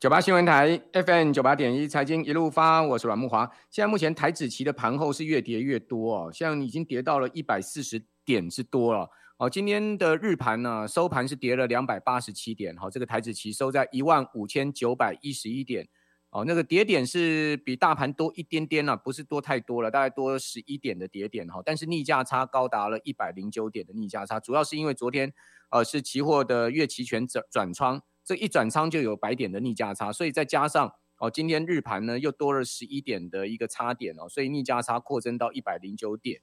九八新闻台 FM 九八点一财经一路发，我是阮慕华。现在目前台指期的盘后是越跌越多哦，现在已经跌到了一百四十点之多了。哦，今天的日盘呢，收盘是跌了两百八十七点，好，这个台指期收在一万五千九百一十一点。哦，那个跌点是比大盘多一点点了，不是多太多了，大概多十一点的跌点哈。但是逆价差高达了一百零九点的逆价差，主要是因为昨天呃是期货的月期权转转仓。这一转仓就有百点的逆价差，所以再加上哦，今天日盘呢又多了十一点的一个差点哦，所以逆价差扩增到一百零九点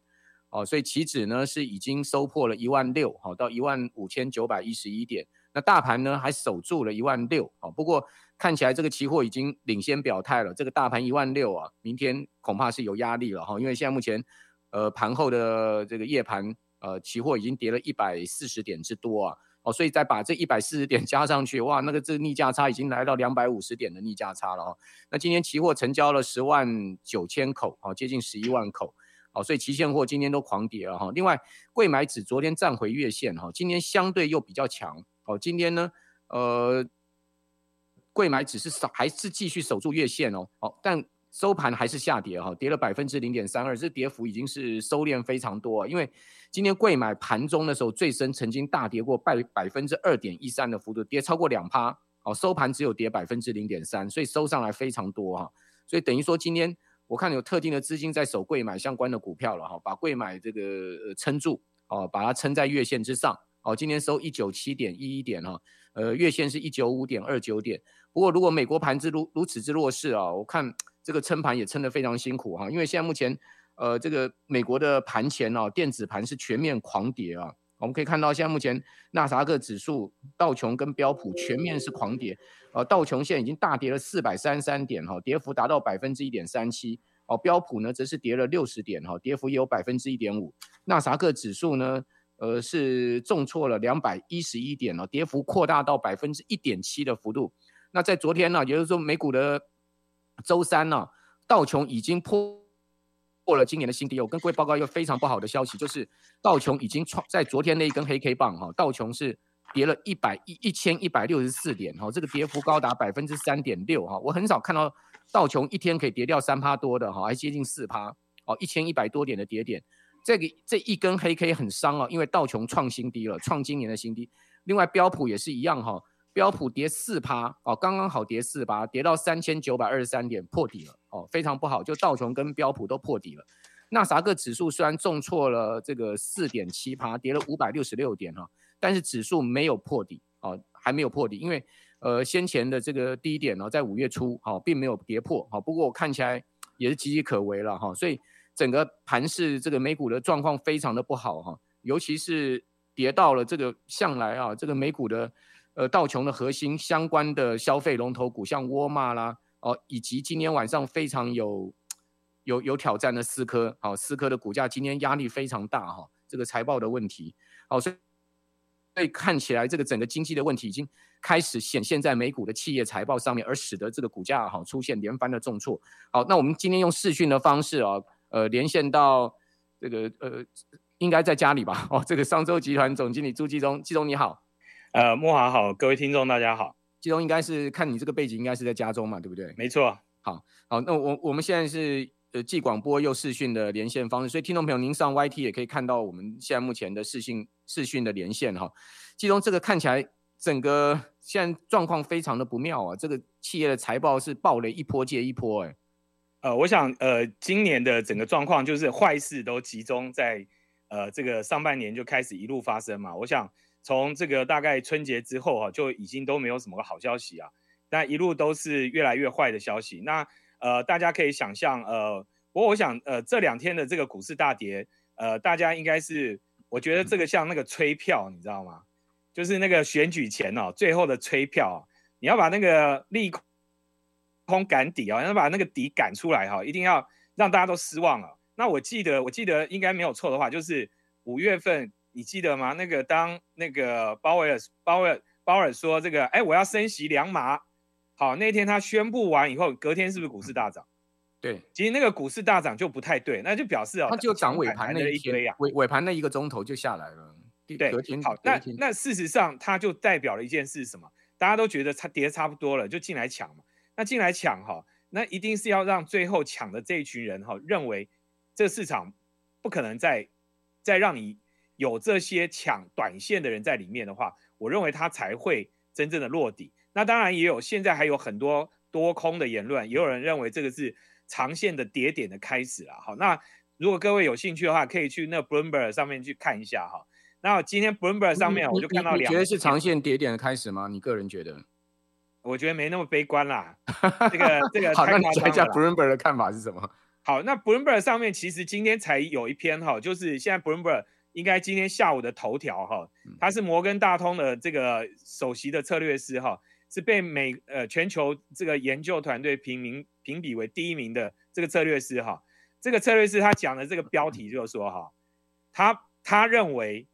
哦，所以期指呢是已经收破了一万六，好到一万五千九百一十一点，那大盘呢还守住了一万六，好，不过看起来这个期货已经领先表态了，这个大盘一万六啊，明天恐怕是有压力了哈，因为现在目前呃盘后的这个夜盘呃期货已经跌了一百四十点之多啊。哦，所以再把这一百四十点加上去，哇，那个这逆价差已经来到两百五十点的逆价差了哈。那今天期货成交了十万九千口，哦，接近十一万口，哦，所以期现货今天都狂跌了哈。另外，柜买指昨天站回月线哈，今天相对又比较强，哦，今天呢，呃，柜买指是守还是继续守住月线哦，哦，但。收盘还是下跌哈，跌了百分之零点三二，这跌幅已经是收敛非常多。因为今天贵买盘中的时候最深曾经大跌过百百分之二点一三的幅度，跌超过两趴。哦，收盘只有跌百分之零点三，所以收上来非常多哈。所以等于说今天我看有特定的资金在守贵买相关的股票了哈，把贵买这个撑住哦，把它撑在月线之上。哦，今天收一九七点一一点哈，呃，月线是一九五点二九点。不过如果美国盘子如如此之弱势啊，我看。这个撑盘也撑得非常辛苦哈，因为现在目前，呃，这个美国的盘前哦，电子盘是全面狂跌啊。我们可以看到，现在目前纳斯达克指数、道琼跟标普全面是狂跌，呃，道琼现在已经大跌了四百三十三点哈，跌幅达到百分之一点三七。哦，标普呢则是跌了六十点哈，跌幅也有百分之一点五。纳斯达克指数呢，呃，是重挫了两百一十一点哦，跌幅扩大到百分之一点七的幅度。那在昨天呢，也就是说美股的。周三呢、道琼已经破破了今年的新低。我跟各位报告一个非常不好的消息，就是道琼已经创在昨天那一根黑 K 棒哈，道琼是跌了一百一一千一百六十四点哈，这个跌幅高达百分之三点六哈。我很少看到道琼一天可以跌掉三趴多的哈，还接近四趴哦，一千一百多点的跌点，这个这一根黑 K 很伤啊，因为道琼创新低了，创今年的新低。另外标普也是一样哈。标普跌四趴哦，刚刚好跌四趴，跌到三千九百二十三点破底了哦，非常不好。就道琼跟标普都破底了。纳啥个指数虽然重挫了这个四点七趴，跌了五百六十六点哈，但是指数没有破底哦，还没有破底，因为呃先前的这个低点呢，在五月初哈，并没有跌破哈。不过我看起来也是岌岌可危了哈，所以整个盘势这个美股的状况非常的不好哈，尤其是跌到了这个向来啊这个美股的。呃，道琼的核心相关的消费龙头股，像沃尔玛啦，哦，以及今天晚上非常有有有挑战的思科，好，思科的股价今天压力非常大哈，这个财报的问题，好，所以所以看起来这个整个经济的问题已经开始显现在美股的企业财报上面，而使得这个股价哈出现连番的重挫。好，那我们今天用视讯的方式啊，呃，连线到这个呃，应该在家里吧？哦，这个商周集团总经理朱继忠，继忠你好。呃，莫华好，各位听众大家好。季中应该是看你这个背景，应该是在家中嘛，对不对？没错。好，好，那我我们现在是呃既广播又视讯的连线方式，所以听众朋友您上 YT 也可以看到我们现在目前的视讯视讯的连线哈。季中这个看起来整个现在状况非常的不妙啊，这个企业的财报是暴雷一波接一波哎。呃，我想呃今年的整个状况就是坏事都集中在呃这个上半年就开始一路发生嘛，我想。从这个大概春节之后哈，就已经都没有什么好消息啊，那一路都是越来越坏的消息。那呃，大家可以想象，呃，不过我想，呃，这两天的这个股市大跌，呃，大家应该是，我觉得这个像那个催票，你知道吗？就是那个选举前哦，最后的催票，你要把那个利空赶底啊，要把那个底赶出来哈，一定要让大家都失望了。那我记得，我记得应该没有错的话，就是五月份。你记得吗？那个当那个鲍威尔、鲍威尔、鲍尔说这个，哎，我要升息两码。好，那天他宣布完以后，隔天是不是股市大涨？对，其实那个股市大涨就不太对，那就表示哦，它就涨尾盘那一堆呀，尾尾盘那一个钟头就下来了。对，好，那那事实上它就代表了一件事，什么？大家都觉得差跌差不多了，就进来抢嘛。那进来抢哈，那一定是要让最后抢的这一群人哈，认为这市场不可能再再让你有这些抢短线的人在里面的话，我认为它才会真正的落底。那当然也有，现在还有很多多空的言论，也有人认为这个是长线的跌点的开始了。好，那如果各位有兴趣的话，可以去那 Bloomberg 上面去看一下哈。那今天 Bloomberg 上面我就看到两，你觉得是长线跌点的开始吗？你个人觉得？我觉得没那么悲观啦。这个这个好，那你讲一下 Bloomberg 的看法是什么？好，那 Bloomberg 上面其实今天才有一篇哈，就是现在 Bloomberg 应该今天下午的头条哈，他是摩根大通的这个首席的策略师哈，是被美呃全球这个研究团队评名评比为第一名的这个策略师哈。这个策略师他讲的这个标题就是说哈，他他认为。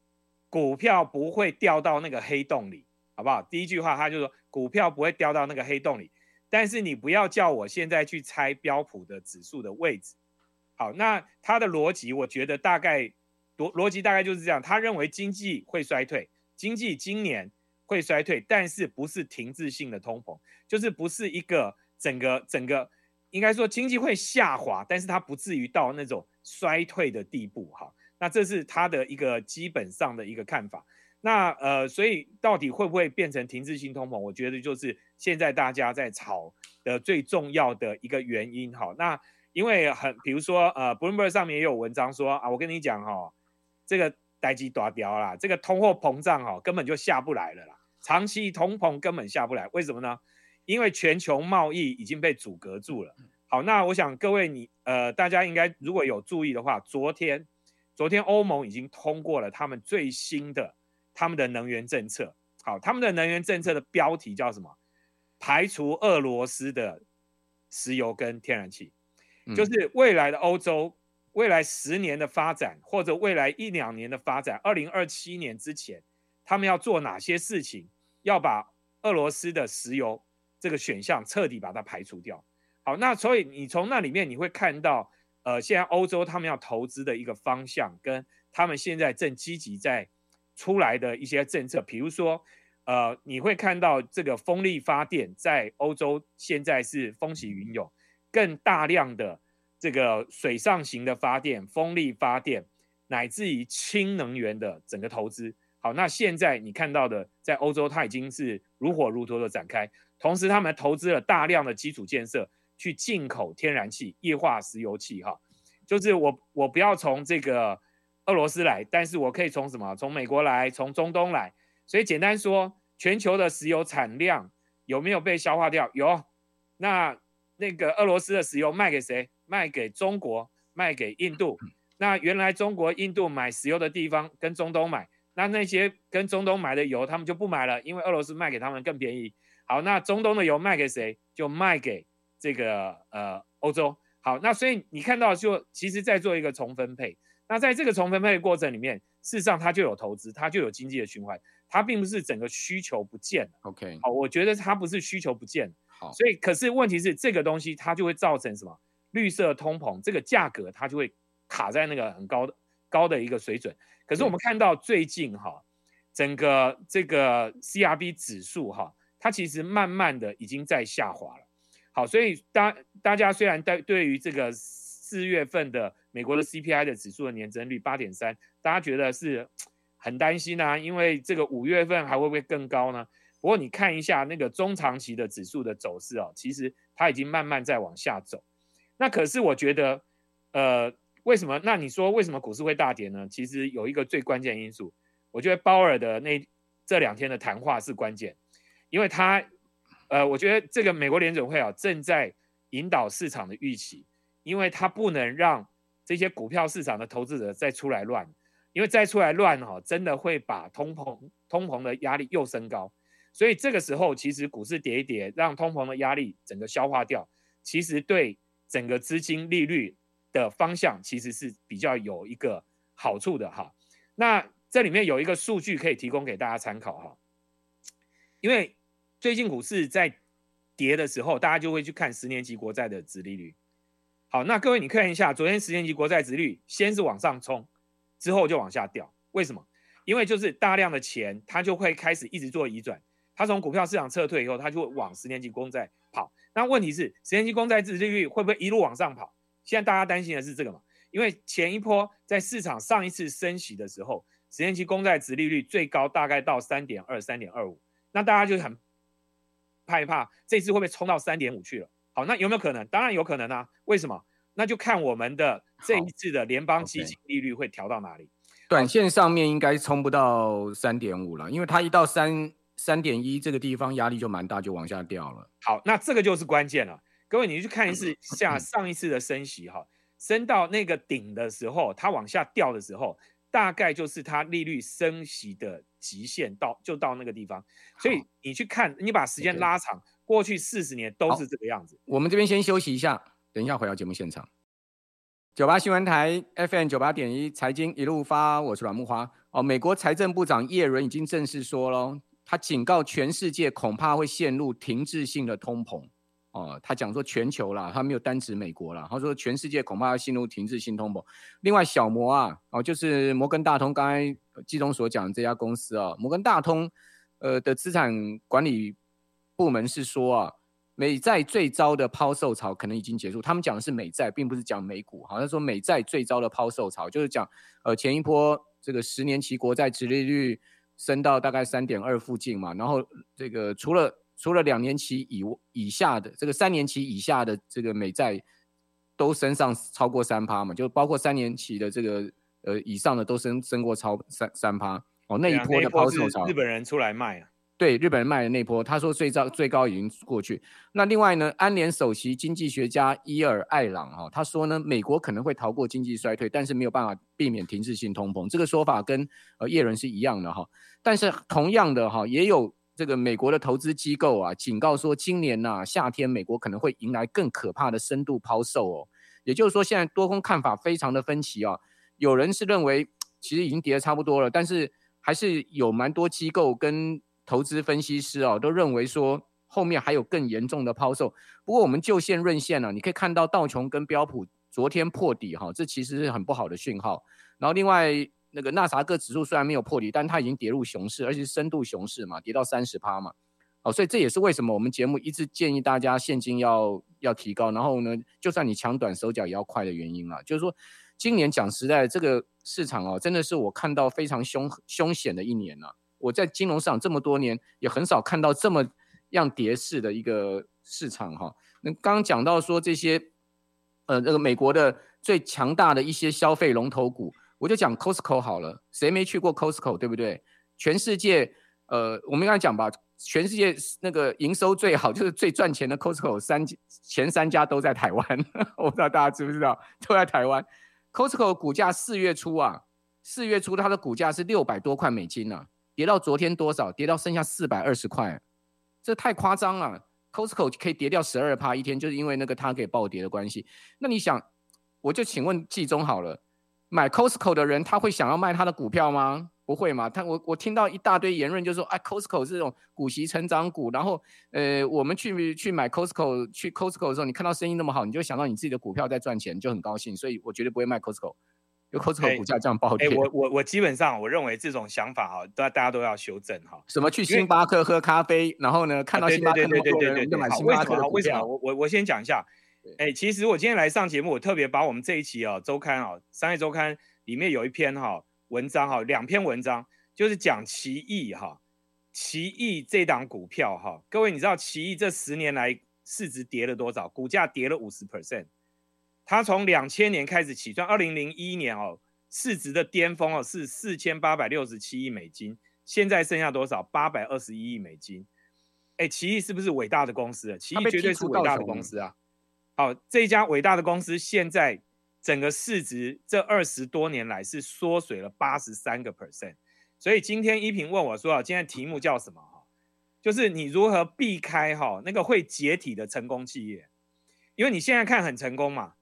股票不会掉到那个黑洞里，好不好？第一句话，他就说股票不会掉到那个黑洞里，但是你不要叫我现在去猜标普的指数的位置。好，那他的逻辑，我觉得大概逻逻辑大概就是这样。他认为经济会衰退，经济今年会衰退，但是不是停滞性的通膨，就是不是一个整个整个应该说经济会下滑，但是它不至于到那种衰退的地步，哈。那这是他的一个基本上的一个看法。那呃，所以到底会不会变成停滞性通膨？我觉得就是现在大家在炒的最重要的一个原因。哈，那因为很，比如说呃，Bloomberg 上面也有文章说啊，我跟你讲哈，这个代志大条啦，这个通货膨胀哈根本就下不来了啦，长期通膨根本下不来。为什么呢？因为全球贸易已经被阻隔住了。好，那我想各位你呃，大家应该如果有注意的话，昨天。昨天欧盟已经通过了他们最新的他们的能源政策。好，他们的能源政策的标题叫什么？排除俄罗斯的石油跟天然气，就是未来的欧洲未来十年的发展，或者未来一两年的发展，二零二七年之前，他们要做哪些事情？要把俄罗斯的石油这个选项彻底把它排除掉。好，那所以你从那里面你会看到。呃，现在欧洲他们要投资的一个方向，跟他们现在正积极在出来的一些政策，比如说，呃，你会看到这个风力发电在欧洲现在是风起云涌，更大量的这个水上型的发电、风力发电，乃至于氢能源的整个投资。好，那现在你看到的，在欧洲它已经是如火如荼的展开，同时他们投资了大量的基础建设。去进口天然气、液化石油气，哈，就是我我不要从这个俄罗斯来，但是我可以从什么？从美国来，从中东来。所以简单说，全球的石油产量有没有被消化掉？有。那那个俄罗斯的石油卖给谁？卖给中国，卖给印度。那原来中国、印度买石油的地方跟中东买，那那些跟中东买的油，他们就不买了，因为俄罗斯卖给他们更便宜。好，那中东的油卖给谁？就卖给。这个呃，欧洲好，那所以你看到就其实在做一个重分配。那在这个重分配的过程里面，事实上它就有投资，它就有经济的循环，它并不是整个需求不见了。OK，好，我觉得它不是需求不见了。好，所以可是问题是这个东西它就会造成什么？绿色通膨，这个价格它就会卡在那个很高的高的一个水准。可是我们看到最近哈，整个这个 CRB 指数哈，它其实慢慢的已经在下滑了。好，所以大大家虽然对对于这个四月份的美国的 CPI 的指数的年增率八点三，大家觉得是很担心啊，因为这个五月份还会不会更高呢？不过你看一下那个中长期的指数的走势哦，其实它已经慢慢在往下走。那可是我觉得，呃，为什么？那你说为什么股市会大跌呢？其实有一个最关键因素，我觉得鲍尔的那这两天的谈话是关键，因为他。呃，我觉得这个美国联准会啊，正在引导市场的预期，因为它不能让这些股票市场的投资者再出来乱，因为再出来乱哈，真的会把通膨通膨的压力又升高，所以这个时候其实股市跌一跌，让通膨的压力整个消化掉，其实对整个资金利率的方向其实是比较有一个好处的哈。那这里面有一个数据可以提供给大家参考哈，因为。最近股市在跌的时候，大家就会去看十年期国债的殖利率。好，那各位你看一下，昨天十年期国债殖率先是往上冲，之后就往下掉。为什么？因为就是大量的钱，它就会开始一直做移转。它从股票市场撤退以后，它就会往十年期公债。那问题是，十年期公债殖利率会不会一路往上跑？现在大家担心的是这个嘛？因为前一波在市场上一次升息的时候，十年期公债殖利率最高大概到三点二、三点二五，那大家就很害怕这次会不会冲到三点五去了？好，那有没有可能？当然有可能啊。为什么？那就看我们的这一次的联邦基金利率会调到哪里。短线上面应该冲不到三点五了，因为它一到三。三点一这个地方压力就蛮大，就往下掉了。好，那这个就是关键了。各位，你去看一次下上一次的升息哈，升到那个顶的时候，它往下掉的时候，大概就是它利率升息的极限到就到那个地方。所以你去看，你把时间拉长，过去四十年都是这个样子。我们这边先休息一下，等一下回到节目现场。九八新闻台 FM 九八点一财经一路发，我是阮木花。哦，美国财政部长耶伦已经正式说了。他警告全世界恐怕会陷入停滞性的通膨，哦，他讲说全球啦，他没有单指美国啦，他说全世界恐怕要陷入停滞性通膨。另外小摩啊，哦，就是摩根大通，刚才季中所讲的这家公司啊，摩根大通呃的资产管理部门是说啊，美债最糟的抛售潮可能已经结束。他们讲的是美债，并不是讲美股，好像说美债最糟的抛售潮就是讲呃前一波这个十年期国债殖利率。升到大概三点二附近嘛，然后这个除了除了两年期以以下的这个三年期以下的这个美债都升上超过三趴嘛，就包括三年期的这个呃以上的都升升过超三三趴哦，那一波的抛售潮，日本人出来卖啊。对，日本人卖的那波，他说最高最高已经过去。那另外呢，安联首席经济学家伊尔艾朗哈，他说呢，美国可能会逃过经济衰退，但是没有办法避免停滞性通膨。这个说法跟呃叶伦是一样的哈。但是同样的哈，也有这个美国的投资机构啊，警告说今年呐夏天美国可能会迎来更可怕的深度抛售哦。也就是说，现在多空看法非常的分歧啊。有人是认为其实已经跌得差不多了，但是还是有蛮多机构跟投资分析师哦，都认为说后面还有更严重的抛售。不过我们就线论线呢，你可以看到道琼跟标普昨天破底哈，这其实是很不好的讯号。然后另外那个纳斯达克指数虽然没有破底，但它已经跌入熊市，而且是深度熊市嘛，跌到三十趴嘛。哦，所以这也是为什么我们节目一直建议大家现金要要提高，然后呢，就算你抢短手脚也要快的原因啦。就是说，今年讲实在，这个市场哦，真的是我看到非常凶凶险的一年了。我在金融市场这么多年，也很少看到这么样跌势的一个市场哈。那刚刚讲到说这些，呃，那个美国的最强大的一些消费龙头股，我就讲 Costco 好了。谁没去过 Costco，对不对？全世界，呃，我们刚才讲吧，全世界那个营收最好，就是最赚钱的 Costco 三前三家都在台湾。我不知道大家知不知道，都在台湾。Costco 股价四月初啊，四月初它的股价是六百多块美金呢、跌到昨天多少？跌到剩下四百二十块，这太夸张了。Costco 可以跌掉十二趴一天，就是因为那个它给暴跌的关系。那你想，我就请问季中好了，买 Costco 的人他会想要卖他的股票吗？不会嘛？他我我听到一大堆言论，就说，哎，Costco 是这种股息成长股，然后呃，我们去去买 Costco 去 Costco 的时候，你看到生意那么好，你就想到你自己的股票在赚钱，就很高兴，所以我绝对不会卖 Costco。有 Costco 股价这样暴跌，欸欸，我我我基本上我认为这种想法哈，大大家都要修正哈。什么去星巴克喝咖啡，然后呢看到星巴克那么多人就买星巴克的股票。为什么？我我我先讲一下，哎，欸，其实我今天来上节目，我特别把我们这一期啊周刊啊商业周刊里面有一篇哈文章哈，两篇文章就是讲奇异哈，奇异这档股票哈，各位你知道奇异这十年来市值跌了多少？股价跌了五十 percent。它从两千年开始起算，二零零一年哦，市值的巅峰哦是四千八百六十七亿美金，现在剩下多少？八百二十一亿美金。哎，奇异是不是伟大的公司啊？奇异绝对是伟大的公司啊！好，这一家伟大的公司现在整个市值这二十多年来是缩水了八十三个 percent。所以今天依萍问我说啊，今天题目叫什么？哈，就是你如何避开哈那个会解体的成功企业，因为你现在看很成功嘛。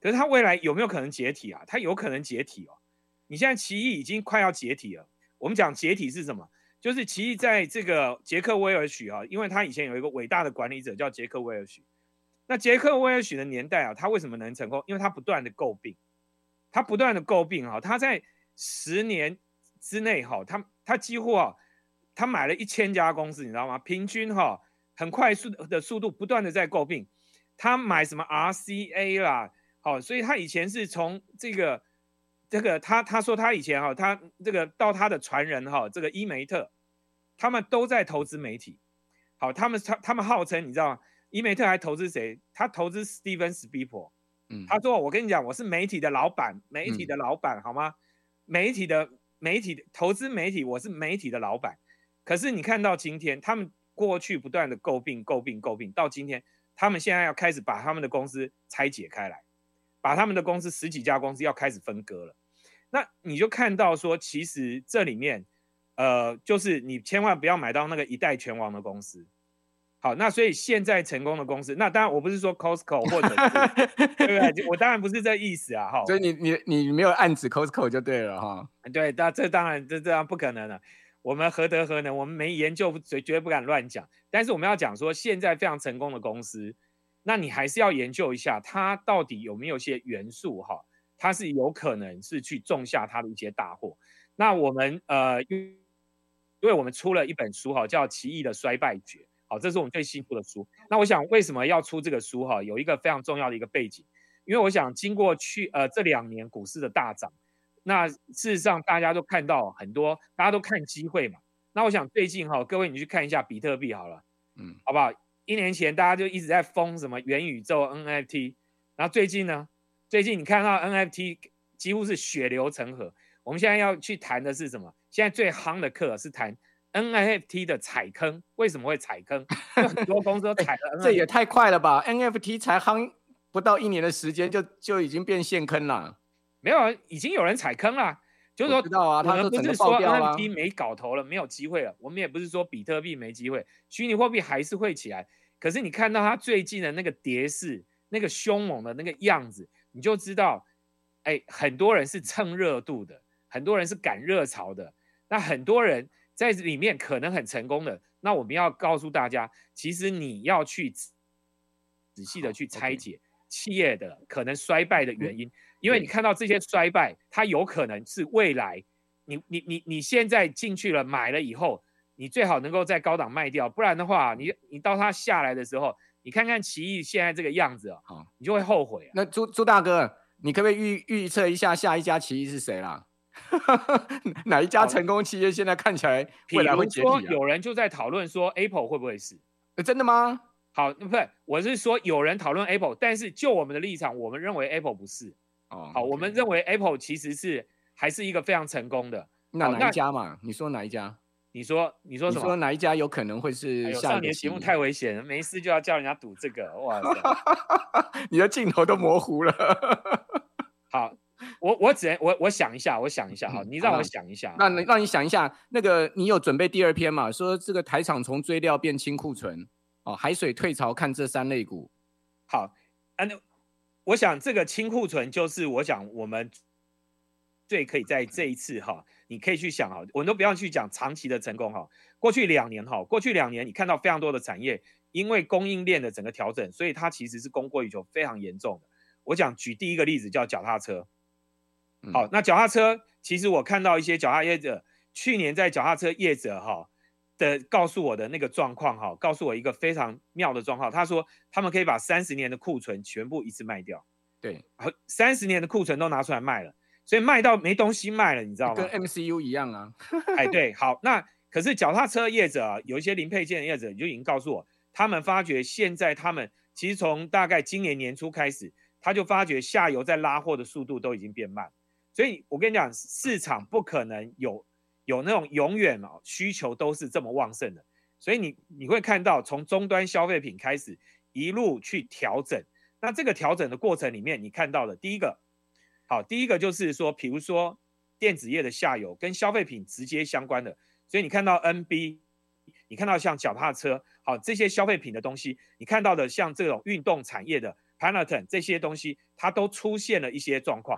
可是它未来有没有可能解体啊？它有可能解体哦。你现在奇异已经快要解体了。我们讲解体是什么？就是奇异在这个杰克威尔许啊，因为他以前有一个伟大的管理者叫杰克威尔许。那杰克威尔许的年代啊，他为什么能成功？因为他不断的诟病，他不断的诟病哈，他在十年之内哈，他他几乎啊，他买了一千家公司，你知道吗？平均哈很快速的速度不断的在诟病，他买什么 RCA 啦，好，所以他以前是从这个这个他他说他以前哈他这个到他的传人哈这个伊梅特，他们都在投资媒体，好，他们他他们号称你知道吗？伊梅特还投资谁？他投资 Steven Spielberg。嗯，他说我跟你讲，我是媒体的老板，媒体的老板，好吗？媒体的媒体的投资媒体，我是媒体的老板。可是你看到今天，他们过去不断的诟病、诟病、诟病，到今天，他们现在要开始把他们的公司拆解开来，把他们的公司十几家公司要开始分割了。那你就看到说，其实这里面，呃，就是你千万不要买到那个一代拳王的公司。好，那所以现在成功的公司，那当然我不是说 Costco 或者是，对不对？我当然不是这意思啊，哈。所以你你你没有暗指 Costco 就对了哈。对，那这当然这这样不可能了。我们何德何能？我们没研究，绝绝对不敢乱讲。但是我们要讲说，现在非常成功的公司，那你还是要研究一下，它到底有没有些元素哈，它是有可能是去种下它的一些大祸。那我们呃，因为我们出了一本书哈，叫《奇异的衰败学》。好，这是我们最新出的书。那我想，为什么要出这个书？哈，有一个非常重要的一个背景，因为我想，经过去呃这两年股市的大涨，那事实上大家都看到很多，大家都看机会嘛。那我想最近哈，各位你去看一下比特币好了，嗯，好不好？一年前大家就一直在疯什么元宇宙 NFT，然后最近呢，最近你看到 NFT 几乎是血流成河。我们现在要去谈的是什么？现在最夯的课是谈。NFT 的踩坑为什么会踩坑？很多公司都 踩了，这也太快了吧！NFT 才夯不到一年的时间就，就就已经变现坑了。没有，已经有人踩坑了。就是说，知道啊，他们不是说 NFT 没搞头了，没有机会了。我们也不是说比特币没机会，虚拟货币还是会起来。可是你看到他最近的那个跌势，那个凶猛的那个样子，你就知道，哎，很多人是蹭热度的，很多人是赶热潮的，那很多人。在里面可能很成功的，那我们要告诉大家，其实你要去仔细的去拆解企业的可能衰败的原因，因为你看到这些衰败，它有可能是未来你你你你现在进去了买了以后，你最好能够在高档卖掉，不然的话，你你到它下来的时候，你看看奇异现在这个样子啊，你就会后悔啊。那朱朱大哥，你可不可以预预测一下下一家奇异是谁啦？哪一家成功企业现在看起来未来会解体啊？有人就在讨论说 Apple 会不会是？真的吗？好，不是，我是说有人讨论 Apple，但是就我们的立场，我们认为 Apple 不是。哦，好，我们认为 Apple 其实是还是一个非常成功的。那哪一家嘛？你说哪一家？你说你说什么？你说哪一家有可能会是下？上年节目太危险了，没事就要叫人家赌这个，哇塞！你的镜头都模糊了。好。我我只能我我想一下，我想一下好，你让我想一下。那让你想一下，那个你有准备第二篇嘛？说这个台场从追料变清库存，哦，海水退潮看这三类股。好，啊，那我想这个清库存就是我想我们最可以在这一次哈，你可以去想哈，我们都不要去讲长期的成功哈。过去两年哈，过去两年你看到非常多的产业因为供应链的整个调整，所以它其实是供过于求非常严重的。我讲举第一个例子叫脚踏车。好，那脚踏车其实我看到一些脚踏业者，去年在脚踏车业者哈的告诉我的那个状况哈，告诉我一个非常妙的状况。他说他们可以把三十年的库存全部一次卖掉，对，三十年的库存都拿出来卖了，所以卖到没东西卖了，你知道吗？跟 MCU 一样啊。哎，对，好，那可是脚踏车业者啊，有一些零配件的业者就已经告诉我，他们发觉现在他们其实从大概今年年初开始，他就发觉下游在拉货的速度都已经变慢。所以我跟你讲，市场不可能有有那种永远哦需求都是这么旺盛的，所以你你会看到从终端消费品开始一路去调整，那这个调整的过程里面，你看到的第一个，好，第一个就是说，比如说电子业的下游跟消费品直接相关的，所以你看到 NB，你看到像脚踏车，好，这些消费品的东西，你看到的像这种运动产业的 Peloton 这些东西，它都出现了一些状况。